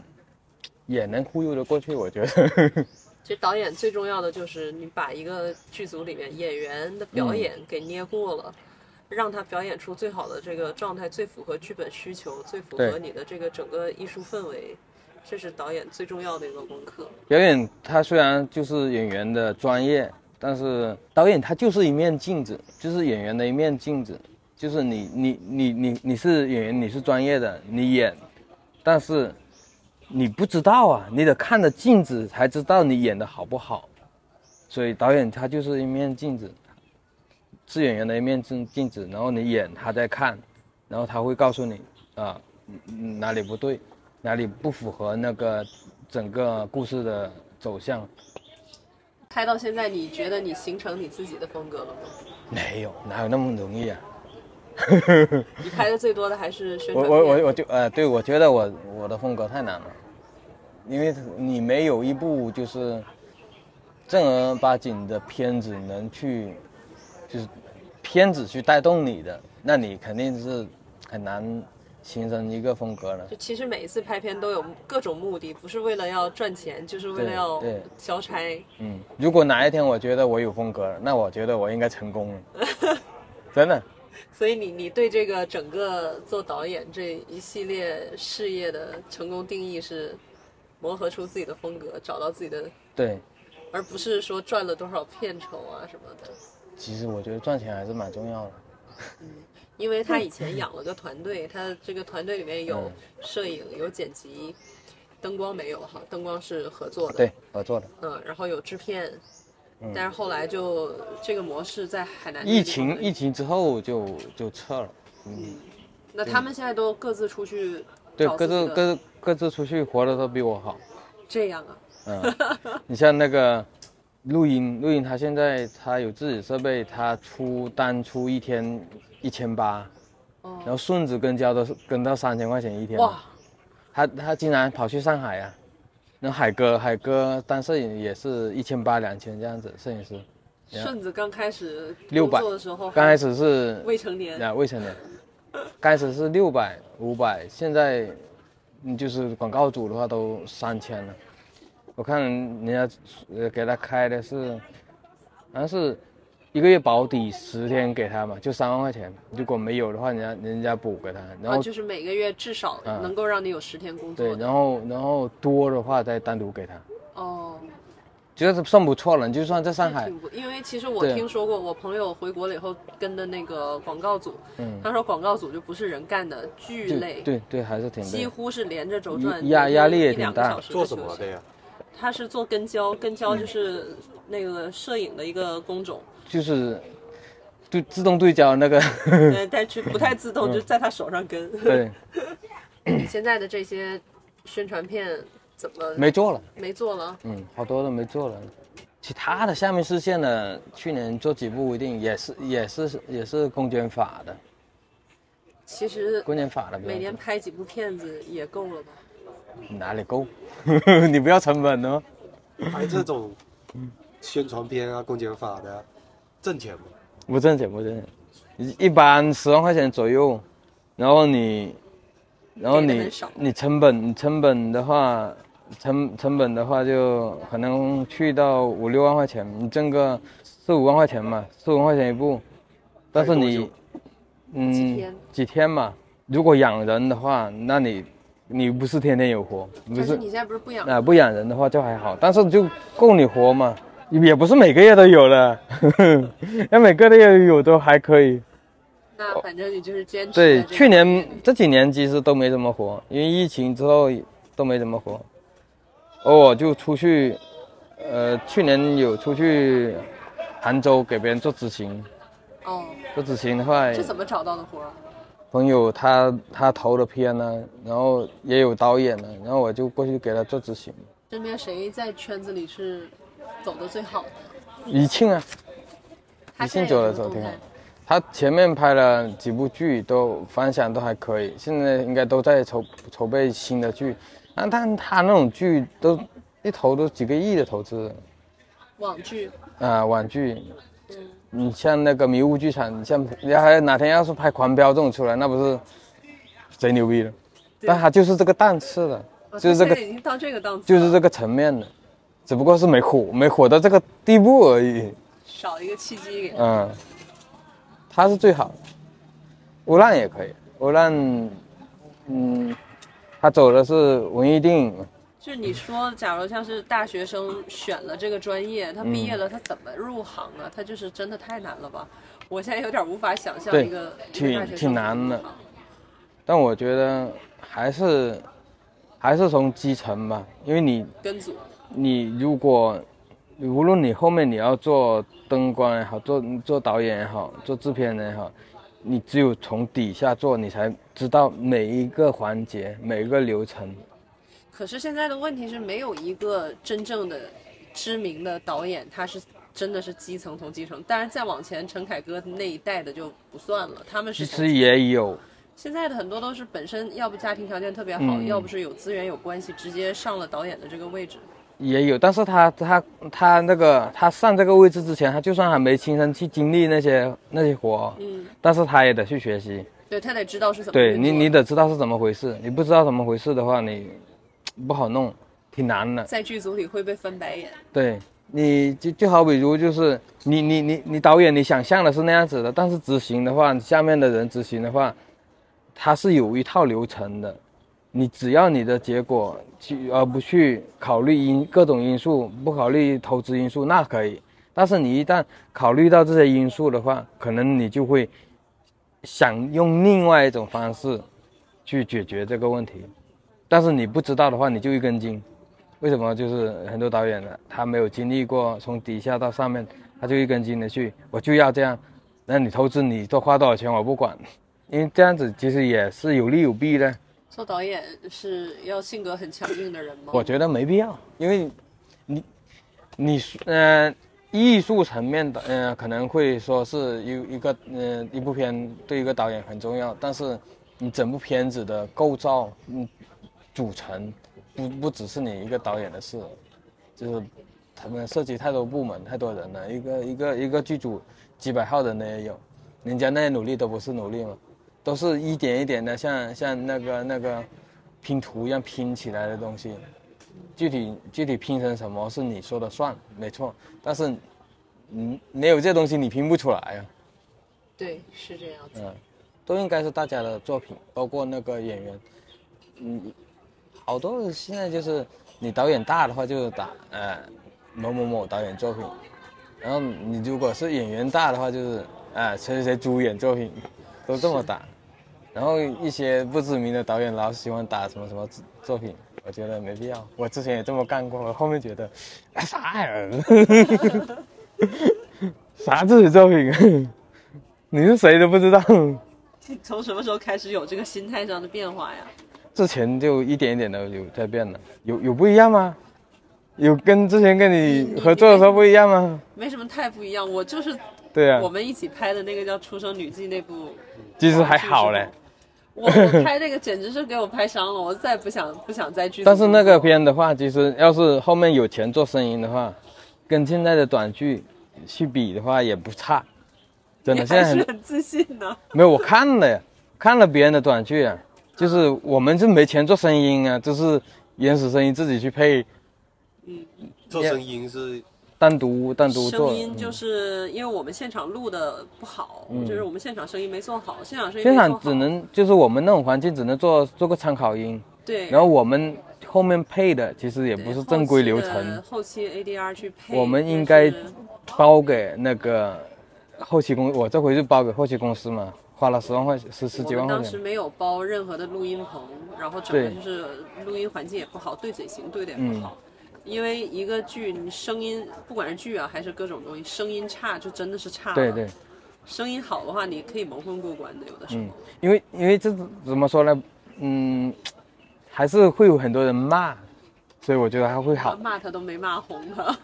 也能忽悠得过去，我觉得。其实导演最重要的就是你把一个剧组里面演员的表演给捏过了，让他表演出最好的这个状态，最符合剧本需求，最符合你的这个整个艺术氛围，这是导演最重要的一个功课。表演他虽然就是演员的专业，但是导演他就是一面镜子，就是演员的一面镜子。就是你你你你你是演员，你是专业的，你演，但是你不知道啊，你得看着镜子才知道你演的好不好。所以导演他就是一面镜子，是演员的一面镜镜子，然后你演他在看，然后他会告诉你啊、哪里不对，哪里不符合那个整个故事的走向。拍到现在，你觉得你形成你自己的风格了吗？没有，哪有那么容易啊？你拍的最多的还是宣我传片。我我我就呃，对我觉得我我的风格太难了，因为你没有一部就是正儿八经的片子能去，就是片子去带动你的，那你肯定是很难形成一个风格了。就其实每一次拍片都有各种目的，不是为了要赚钱，就是为了要对交差。嗯，如果哪一天我觉得我有风格了，那我觉得我应该成功了，真的。所以你你对这个整个做导演这一系列事业的成功定义是磨合出自己的风格，找到自己的，对，而不是说赚了多少片酬啊什么的。其实我觉得赚钱还是蛮重要的。因为他以前养了个团队，他这个团队里面有嗯摄影、有剪辑，灯光没有哈，灯光是合作的。对，合作的。嗯，然后有制片，但是后来就这个模式在海南疫情疫情之后就就撤了。嗯那他们现在都各自出去对，各自各各自出去活的都比我好。这样啊，嗯，你像那个录音，录音他现在他有自己设备，他出单出一天一千八，哦。然后顺子跟焦都是跟到三千块钱一天。哇，他他竟然跑去上海啊！那海哥海哥当摄影也是一千八两千这样子，摄影师。顺子刚开始600工作的时候，刚开始是未成年，啊未成年，刚开始是六百五百，现在你就是广告组的话都三千了。我看人家呃给他开的是，好像是一个月保底十天给他嘛，就三万块钱。如果没有的话，人家人家补给他，然啊，后就是每个月至少啊能够让你有十天工作对，然后然后多的话再单独给他，哦，觉得算不错了。你就算在上海，因为其实我听说过，我朋友回国了以后跟的那个广告组，嗯，他说广告组就不是人干的，巨累，对对，还是挺累。几乎是连着轴转，压压力也挺大个小时做什么的呀？他是做跟焦，跟焦嗯。就是那个摄影的一个工种，就是对自动对焦那个，对，但是不太自动，就在他手上跟。嗯对，你现在的这些宣传片怎么没做了。没做了？嗯，好多都没做了。其他的下面视线的，去年做几部微电影，也是也是也是公检法的，其实公检法的。每年拍几部片子也够了吧？哪里够？你不要成本哦。拍这种宣传片啊、公检法的，挣钱吗？不挣钱，不挣钱，一一般十万块钱左右，然后你，然后你你成本成本的话，成成本的话就可能去到五六万块钱，你挣个四五万块钱嘛，四五万块钱一部，但是你嗯，几天？几天嘛，如果养人的话，那你你不是天天有活，不是是你现在不是不养啊，不养人的话就还好，但是就够你活嘛，也不是每个月都有的，要每个月有都还可以。那反正你就是坚持。对，去年这几年其实都没怎么活，因为疫情之后都没怎么活，偶尔就出去，呃，去年有出去杭州给别人做执行，哦，做执行的话，是怎么找到的活儿？朋友他他投的片呢，然后也有导演呢，然后我就过去给他做执行。身边谁在圈子里是走的最好的？李沁啊，他李沁走的走挺好？他前面拍了几部剧，都反响都还可以，现在应该都在筹筹备新的剧。啊，但他那种剧都一投都几个亿的投资网剧，啊，网剧。嗯，你像那个迷雾剧场，你像你还哪天要是拍《狂飙》这种出来，那不是贼牛逼了？但他就是这个档次的，哦就是这个已经到这个档次，就是这个层面的，只不过是没火，没火到这个地步而已。少一个契机给他。嗯，他是最好的。乌浪也可以，乌浪，嗯，他走的是文艺电影，就是你说，假如像是大学生选了这个专业，他毕业了，他怎么入行啊？他就是真的太难了吧？我现在有点无法想象一个挺挺难的但我觉得还是还是从基层吧，因为你跟组，你如果无论你后面你要做灯光也好，做做导演也好，做制片人也好，你只有从底下做，你才知道每一个环节、每一个流程。可是现在的问题是没有一个真正的知名的导演，他是真的是基层从基层。当然再往前，陈凯歌那一代的就不算了，他们是其实也有，现在的很多都是本身要不家庭条件特别好，嗯要不是有资源有关系，直接上了导演的这个位置。也有，但是他他他那个他上这个位置之前，他就算还没亲身去经历那些那些活，嗯，但是他也得去学习。对他得知道是怎么对你，你得知道是怎么回事。你不知道怎么回事的话，你不好弄，挺难的。在剧组里会被翻白眼。对，你就就好比如就是你你你你导演你想象的是那样子的，但是执行的话，下面的人执行的话，他是有一套流程的。你只要你的结果去，而不去考虑因各种因素，不考虑投资因素，那可以。但是你一旦考虑到这些因素的话，可能你就会想用另外一种方式去解决这个问题。但是你不知道的话，你就一根筋。为什么？就是很多导演呢，他没有经历过从底下到上面，他就一根筋的去，我就要这样。那你投资你多花多少钱我不管，因为这样子其实也是有利有弊的。做导演是要性格很强硬的人吗？我觉得没必要，因为你你呃艺术层面的呃可能会说是一一个呃一部片对一个导演很重要，但是你整部片子的构造嗯组成不不只是你一个导演的事，就是他们涉及太多部门太多人了，一个一个一个剧组几百号人的也有，人家那些努力都不是努力嘛，都是一点一点的像像那个那个拼图一样拼起来的东西。具体具体拼成什么是你说的算，没错。但是，嗯，没有这东西你拼不出来啊。对，是这样子。嗯，都应该是大家的作品，包括那个演员，嗯，好多现在就是你导演大的话就是打呃某某某导演作品，然后你如果是演员大的话就是啊谁谁谁主演作品，都这么打。然后一些不知名的导演老喜欢打什么什么作品，我觉得没必要。我之前也这么干过，我后面觉得，哎啥呀？啥自己 作品？你是谁都不知道。从什么时候开始有这个心态上的变化呀？之前就一点一点的有在变了，有有不一样吗？有跟之前跟你合作的时候不一样吗？没什么太不一样，我就是对啊，我们一起拍的那个叫《出生女记》那部，其实还好嘞。我我拍这个简直是给我拍伤了，我再不想不想再剧。但是那个片的话，其实要是后面有钱做声音的话，跟现在的短剧去比的话也不差，真的。现在很很自信呢。没有，我看了，看了别人的短剧啊，就是我们是没钱做声音啊，就是原始声音自己去配。嗯，做声音是。单独单独做声音，就是因为我们现场录的不好，就是我们现场声音没做好，现场声音现场只能就是我们那种环境只能做做个参考音，对。然后我们后面配的其实也不是正规流程，后期 ADR 去配。我们应该包给那个后期公，我这回就包给后期公司嘛，花了十万块十十几万块钱。当时没有包任何的录音棚，然后整个就是录音环境也不好，对嘴型对的也不好。因为一个剧，你声音不管是剧啊还是各种东西，声音差就真的是差了。对对，声音好的话，你可以蒙混过关的，有的时候。嗯，因为因为这怎么说呢？嗯，还是会有很多人骂，所以我觉得还会好。骂他都没骂红他。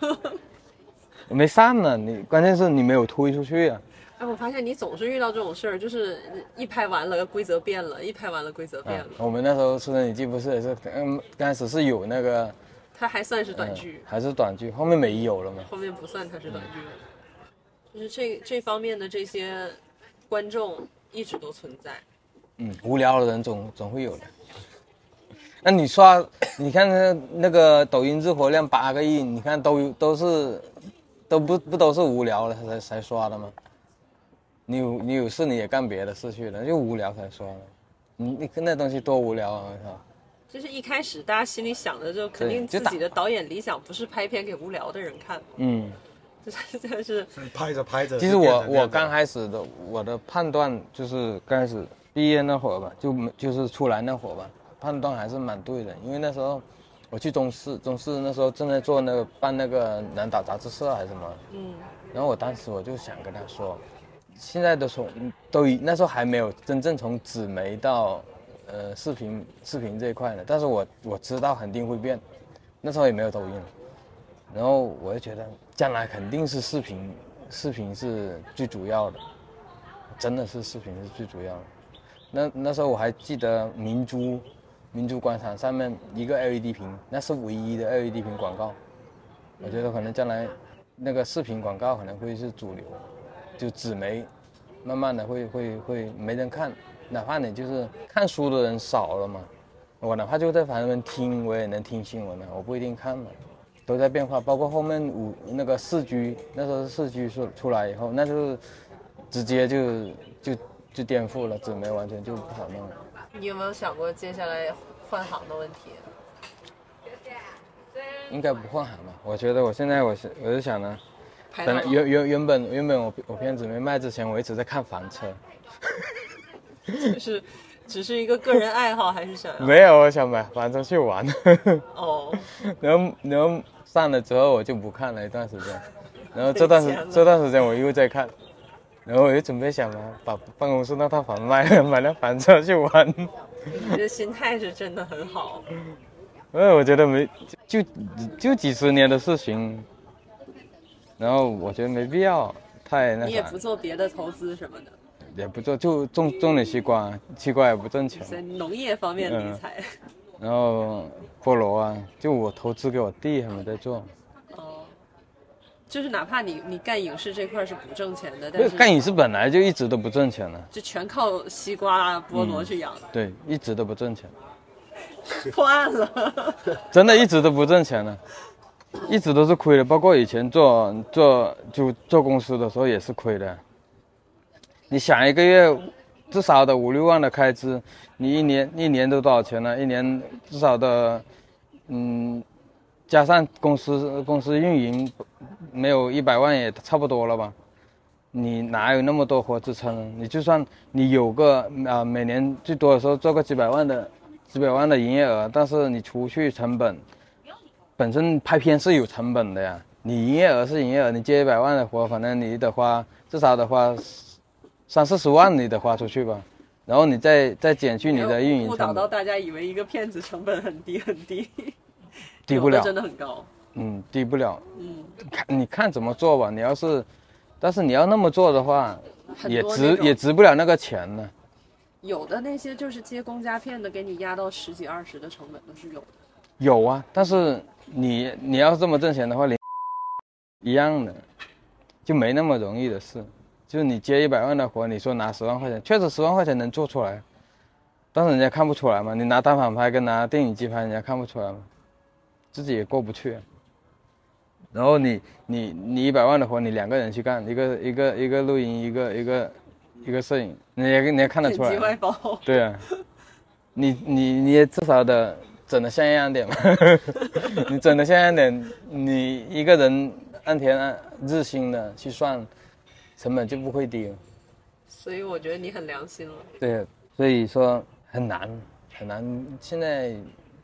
没上呢，你关键是你没有推出去啊。哎，我发现你总是遇到这种事儿，就是一拍完了规则变了，一拍完了规则变了。我们那时候出生你记不是也是，嗯，刚开始是有那个。它还算是短剧，还是短剧，后面没有了吗？后面不算它是短剧了，就是这这方面的这些观众一直都存在。嗯，无聊的人总总会有的。那你刷，你看那那个抖音日活量八个亿，你看都都是都不不都是无聊了才才刷的吗？你有你有事你也干别的事去了，就无聊才刷的。你你那东西多无聊啊！我操。就是一开始大家心里想的，就肯定自己的导演理想不是拍片给无聊的人看。嗯，就是就是拍着拍着。其实我我刚开始的我的判断就是刚开始毕业那会儿吧，就就是出来那会儿吧，判断还是蛮对的。因为那时候我去中视，中视那时候正在做那个办那个南岛杂志社还是什么。嗯。然后我当时我就想跟他说，现在都从都已那时候还没有真正从纸媒到。呃，视频视频这一块的，但是我我知道肯定会变，那时候也没有抖音，然后我就觉得将来肯定是视频，视频是最主要的，真的是视频是最主要的。那那时候我还记得明珠，明珠广场上面一个 LED 屏，那是唯一的 LED 屏广告，我觉得可能将来那个视频广告可能会是主流，就纸媒，慢慢的会会会没人看。哪怕你就是看书的人少了嘛，我哪怕就在旁边听，我也能听新闻了，我不一定看嘛，都在变化。包括后面五那个四 G，那时候四 G 出出来以后，那就直接就就就颠覆了，纸媒完全就不好弄了。你有没有想过接下来换行的问题？应该不换行吧？我觉得我现在我是我就想呢，本来原原原本原本我我片子没卖之前，我一直在看房车。是，只是一个个人爱好，还是想要？没有，我想买房车去玩。哦。然后，然后上了之后我就不看了一段时间，然后这段时这段时间我又在看，然后我就准备想嘛，把办公室那套房卖了，买辆房车去玩。你的心态是真的很好。因为我觉得没就就几十年的事情，然后我觉得没必要太那。你也不做别的投资什么的。也不做，就种种点西瓜，西瓜也不挣钱。在农业方面理财。然后菠萝啊，就我投资给我弟他们在做。哦。就是哪怕你你干影视这块是不挣钱的，但是干影视本来就一直都不挣钱了。就全靠西瓜、菠萝去养。对，一直都不挣钱。破案了。真的一直都不挣钱了，一直都是亏的。包括以前做做就做公司的时候也是亏的。你想一个月至少的五六万的开支，你一年一年都多少钱呢？一年至少的，嗯，加上公司公司运营，没有一百万也差不多了吧？你哪有那么多活支撑？你就算你有个啊、每年最多的时候做个几百万的几百万的营业额，但是你除去成本，本身拍片是有成本的呀。你营业额是营业额，你接一百万的活，反正你得花至少得花三四十万，你得花出去吧。然后你再再减去你的运营误导，到大家以为一个骗子成本很低很低，低不了，真的很高。嗯，低不了。嗯，看你看怎么做吧。你要是，但是你要那么做的话，也值也值不了那个钱呢。有的那些就是接公家片的，给你压到十几二十的成本都是有的。有啊，但是你你要这么挣钱的话，连 一样的，就没那么容易的事。就是你接一百万的活，你说拿十万块钱，确实十万块钱能做出来，但是人家看不出来嘛。你拿单反拍跟拿电影机拍，人家看不出来嘛，自己也过不去。然后你你你一百万的活，你两个人去干，一个一个一个录音，一个一个一个摄影，你也你也看得出来。对啊，你你你也至少得整的像样点嘛，你整的像样点，你一个人按天按日薪的去算，成本就不会低了。所以我觉得你很良心了。对啊，所以说很难很难。现在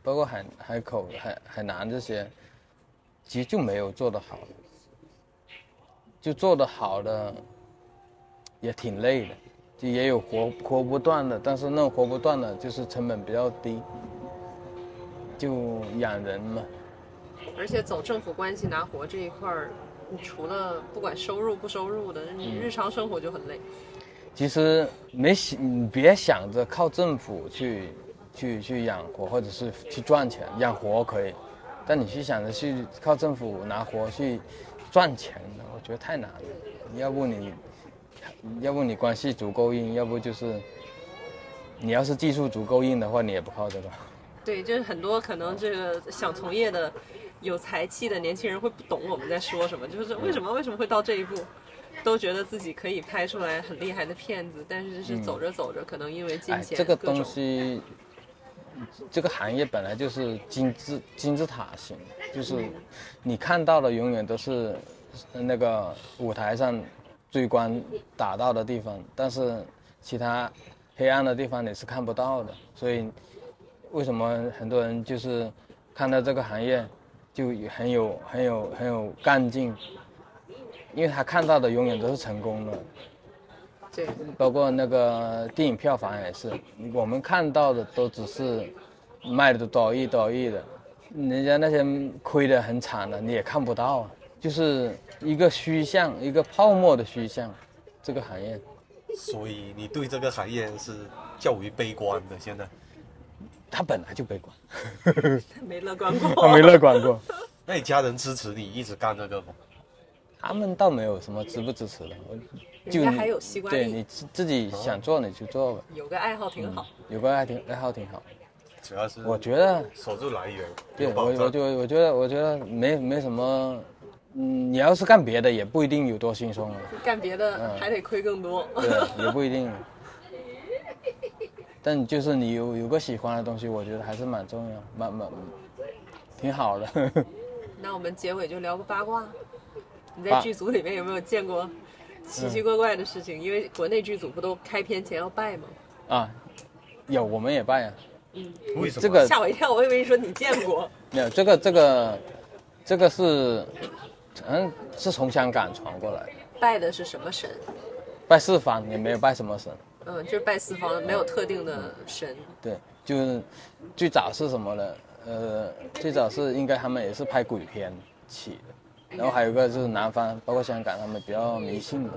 包括海海口、海海南这些，其实就没有做得好，就做得好的也挺累的，就也有活活不断的，但是那种活不断的就是成本比较低，就养人嘛。而且走政府关系拿活这一块儿，你除了不管收入不收入的，你日常生活就很累。其实没想，你别想着靠政府去去去养活，或者是去赚钱，养活可以，但你去想着去靠政府拿活去赚钱的，我觉得太难了。要不你，要不你关系足够硬，要不就是你要是技术足够硬的话，你也不靠这个。对，就是很多可能这个想从业的有才气的年轻人会不懂我们在说什么，就是为什么为什么会到这一步，都觉得自己可以拍出来很厉害的片子，但是是走着走着，可能因为金哎，钱、这个东西，这个行业本来就是金字金字塔型，就是你看到的永远都是那个舞台上最光打到的地方，但是其他黑暗的地方你是看不到的。所以为什么很多人就是看到这个行业就很有很有很有干劲？因为他看到的永远都是成功的。对，包括那个电影票房也是，我们看到的都只是卖的多少亿多少亿的，人家那些亏的很惨的你也看不到啊，就是一个虚像，一个泡沫的虚像，这个行业。所以你对这个行业是较为悲观的。现在，他本来就悲 观，他没乐观过。他没乐观过，那你家人支持你一直干这个吗？他们倒没有什么支不支持的，我就你人家还有习惯力对你自自己想做你就做吧，有个爱好挺好。有个爱挺爱好挺好。主要是我觉得守住来源对我。我就我觉得，我觉得没没什么，嗯，你要是干别的，也不一定有多轻松啊，干别的嗯还得亏更多。对，也不一定。但就是你有有个喜欢的东西，我觉得还是蛮重要，蛮蛮挺好的。那我们结尾就聊个八卦。你在剧组里面有没有见过奇奇怪怪的事情？因为国内剧组不都开片前要拜吗？啊，有我们也拜啊。嗯，为什么？这个吓我一跳，我以为你说你见过。没有这个这个这个是，嗯，是从香港传过来的，拜的是什么神？拜四方也没有拜什么神，嗯，就是拜四方，没有特定的神。对，就是最早是什么呢？呃，最早是应该他们也是拍鬼片起的，然后还有一个就是南方，包括香港，他们比较迷信的，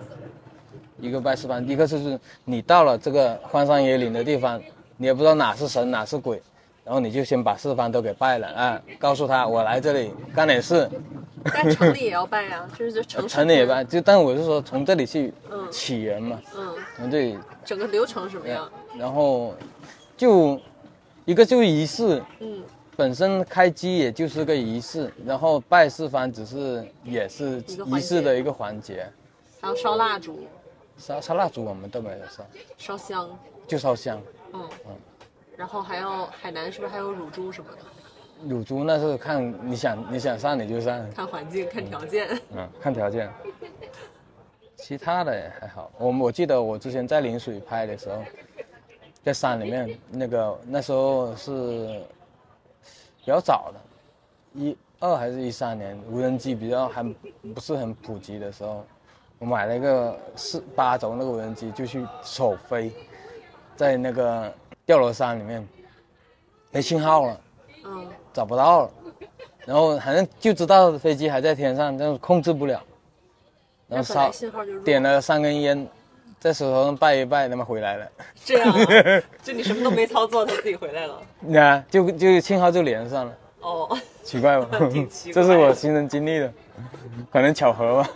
一个拜四方，一个就是你到了这个荒山野岭的地方，你也不知道哪是神哪是鬼，然后你就先把四方都给拜了啊，告诉他我来这里干点事，但城里也要拜啊，就是城城里也拜，就但我是说从这里去嗯起源嘛，嗯，从这里整个流程什么样？然后就一个就是仪式，嗯，本身开机也就是个仪式，然后拜四方只是也是仪式的一个环节。还有烧蜡烛、烧烧蜡烛我们都没有烧，烧香，就烧香。嗯然后还有海南是不是还有乳猪什么的？乳猪那是看你想你想上你就上，看环境，看条件。嗯，看条件。其他的也还好，我我记得我之前在陵水拍的时候，在山里面，那个那时候是比较早的，一二还是一三年，无人机比较还不是很普及的时候，我买了一个四八轴那个无人机，就去首飞，在那个吊罗山里面，没信号了。嗯，找不到了，然后反正就知道飞机还在天上，但是控制不了，然后烧点了三根烟，在手头上拜一拜，他妈回来了，这样啊，就你什么都没操作，他自己回来了。那、就就信号就连上了，哦，奇怪吧 挺奇？怪这是我亲身经历的，可能巧合吧。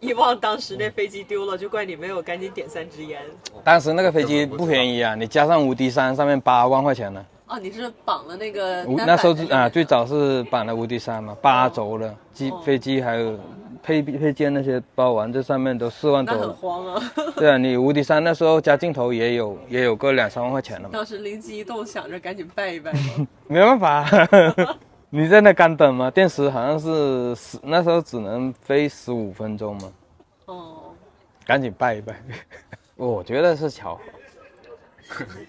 一忘当时那飞机丢了，就怪你没有赶紧点三支烟。当时那个飞机不便宜啊，你加上无敌山上面八万块钱呢。哦，你是绑了那个那时候是啊，最早是绑了无敌山嘛，八轴的机哦飞机还有配配件那些包完，这上面都四万多很。慌啊！对啊，你无敌山那时候加镜头也有也有个两三万块钱了嘛，当时灵机一动，想着赶紧拜一拜。没办法，你在那干等吗，电池好像是十那时候只能飞十五分钟嘛，哦，赶紧拜一拜。我觉得是巧合，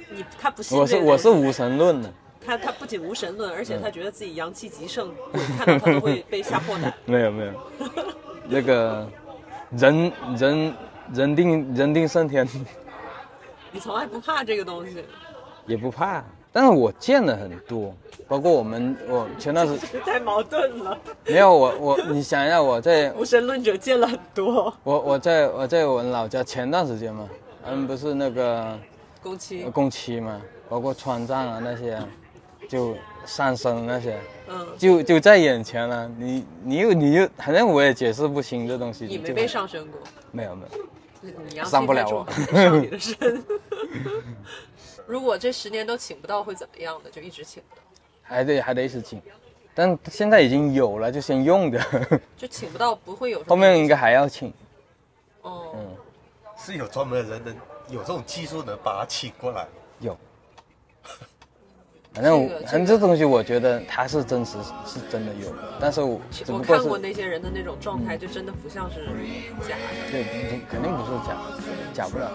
你他不信我是我是无神论的，他他不仅无神论，而且他觉得自己阳气极盛，鬼看到他都会被吓破胆。没有没有，那个人人人定人定胜天 你从来不怕这个东西，也不怕，但是我见了很多，包括我们我前段时间太矛盾了。没有我我你想一下我在无神论者见了很多，我我在我在我老家前段时间嘛，嗯不是那个宫崎，工期嘛，包括川藏啊那些，就上升那些，嗯，就就在眼前了。你你又你又，反正我也解释不清这东西。你没被上升过，没有没有，上不了我你的身。如果这十年都请不到，会怎么样的？就一直请不到，还得还得一直请，但现在已经有了，就先用着，就请不到不会有后面应该还要请。哦，嗯，是有专门的人能有这种技术能把他请过来。有。反正我反正这东西，我觉得他是真实，是真的有的，但是我只我不过看过那些人的那种状态，就真的不像是假的。对，肯定不是假，假不了。